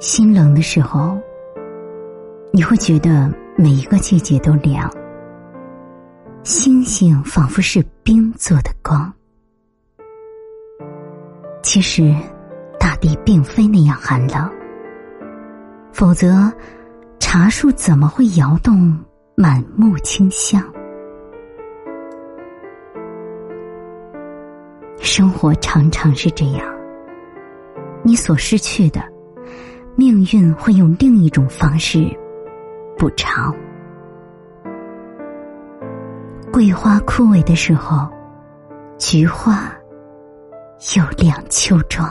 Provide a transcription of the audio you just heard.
心冷的时候，你会觉得每一个季节都凉。星星仿佛是冰做的光，其实大地并非那样寒冷，否则茶树怎么会摇动满目清香？生活常常是这样，你所失去的，命运会用另一种方式补偿。桂花枯萎的时候，菊花又亮秋装。